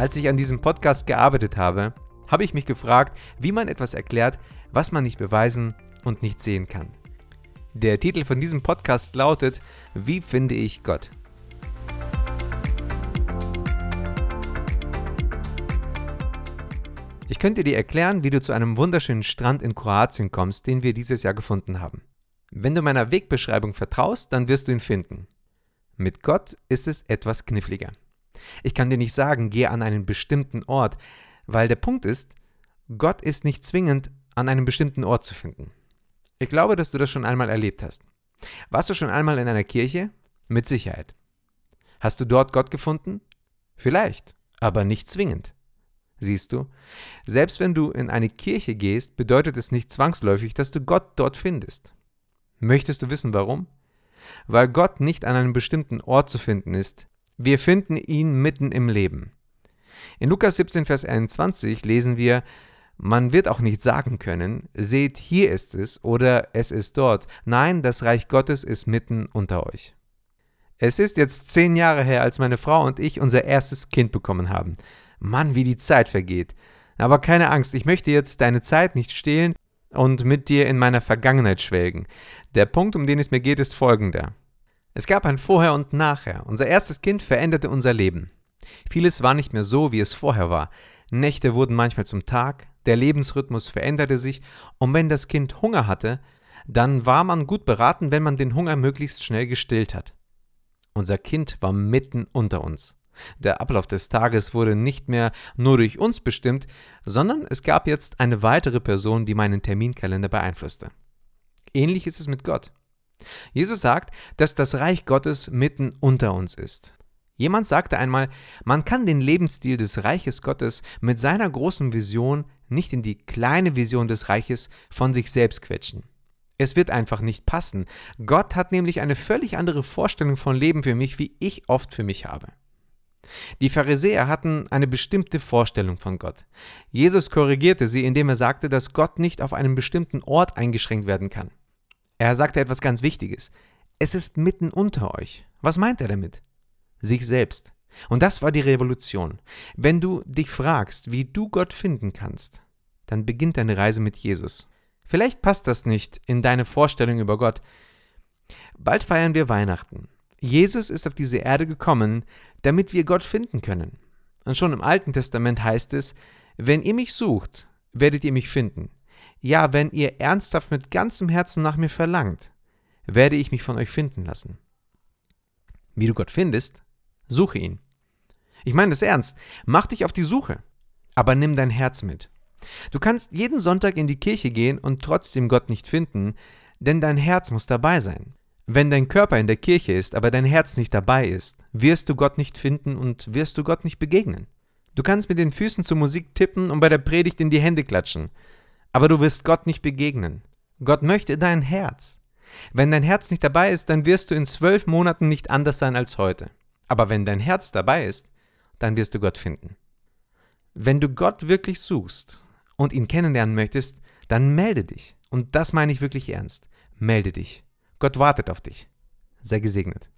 Als ich an diesem Podcast gearbeitet habe, habe ich mich gefragt, wie man etwas erklärt, was man nicht beweisen und nicht sehen kann. Der Titel von diesem Podcast lautet Wie finde ich Gott? Ich könnte dir erklären, wie du zu einem wunderschönen Strand in Kroatien kommst, den wir dieses Jahr gefunden haben. Wenn du meiner Wegbeschreibung vertraust, dann wirst du ihn finden. Mit Gott ist es etwas kniffliger. Ich kann dir nicht sagen, geh an einen bestimmten Ort, weil der Punkt ist, Gott ist nicht zwingend an einem bestimmten Ort zu finden. Ich glaube, dass du das schon einmal erlebt hast. Warst du schon einmal in einer Kirche? Mit Sicherheit. Hast du dort Gott gefunden? Vielleicht, aber nicht zwingend. Siehst du, selbst wenn du in eine Kirche gehst, bedeutet es nicht zwangsläufig, dass du Gott dort findest. Möchtest du wissen warum? Weil Gott nicht an einem bestimmten Ort zu finden ist, wir finden ihn mitten im Leben. In Lukas 17, Vers 21 lesen wir, man wird auch nicht sagen können, seht, hier ist es oder es ist dort. Nein, das Reich Gottes ist mitten unter euch. Es ist jetzt zehn Jahre her, als meine Frau und ich unser erstes Kind bekommen haben. Mann, wie die Zeit vergeht. Aber keine Angst, ich möchte jetzt deine Zeit nicht stehlen und mit dir in meiner Vergangenheit schwelgen. Der Punkt, um den es mir geht, ist folgender. Es gab ein Vorher und Nachher. Unser erstes Kind veränderte unser Leben. Vieles war nicht mehr so, wie es vorher war. Nächte wurden manchmal zum Tag, der Lebensrhythmus veränderte sich, und wenn das Kind Hunger hatte, dann war man gut beraten, wenn man den Hunger möglichst schnell gestillt hat. Unser Kind war mitten unter uns. Der Ablauf des Tages wurde nicht mehr nur durch uns bestimmt, sondern es gab jetzt eine weitere Person, die meinen Terminkalender beeinflusste. Ähnlich ist es mit Gott. Jesus sagt, dass das Reich Gottes mitten unter uns ist. Jemand sagte einmal, man kann den Lebensstil des Reiches Gottes mit seiner großen Vision nicht in die kleine Vision des Reiches von sich selbst quetschen. Es wird einfach nicht passen. Gott hat nämlich eine völlig andere Vorstellung von Leben für mich, wie ich oft für mich habe. Die Pharisäer hatten eine bestimmte Vorstellung von Gott. Jesus korrigierte sie, indem er sagte, dass Gott nicht auf einen bestimmten Ort eingeschränkt werden kann. Er sagte etwas ganz Wichtiges. Es ist mitten unter euch. Was meint er damit? Sich selbst. Und das war die Revolution. Wenn du dich fragst, wie du Gott finden kannst, dann beginnt deine Reise mit Jesus. Vielleicht passt das nicht in deine Vorstellung über Gott. Bald feiern wir Weihnachten. Jesus ist auf diese Erde gekommen, damit wir Gott finden können. Und schon im Alten Testament heißt es, wenn ihr mich sucht, werdet ihr mich finden. Ja, wenn ihr ernsthaft mit ganzem Herzen nach mir verlangt, werde ich mich von euch finden lassen. Wie du Gott findest, suche ihn. Ich meine es ernst, mach dich auf die Suche, aber nimm dein Herz mit. Du kannst jeden Sonntag in die Kirche gehen und trotzdem Gott nicht finden, denn dein Herz muss dabei sein. Wenn dein Körper in der Kirche ist, aber dein Herz nicht dabei ist, wirst du Gott nicht finden und wirst du Gott nicht begegnen. Du kannst mit den Füßen zur Musik tippen und bei der Predigt in die Hände klatschen, aber du wirst Gott nicht begegnen. Gott möchte dein Herz. Wenn dein Herz nicht dabei ist, dann wirst du in zwölf Monaten nicht anders sein als heute. Aber wenn dein Herz dabei ist, dann wirst du Gott finden. Wenn du Gott wirklich suchst und ihn kennenlernen möchtest, dann melde dich. Und das meine ich wirklich ernst. Melde dich. Gott wartet auf dich. Sei gesegnet.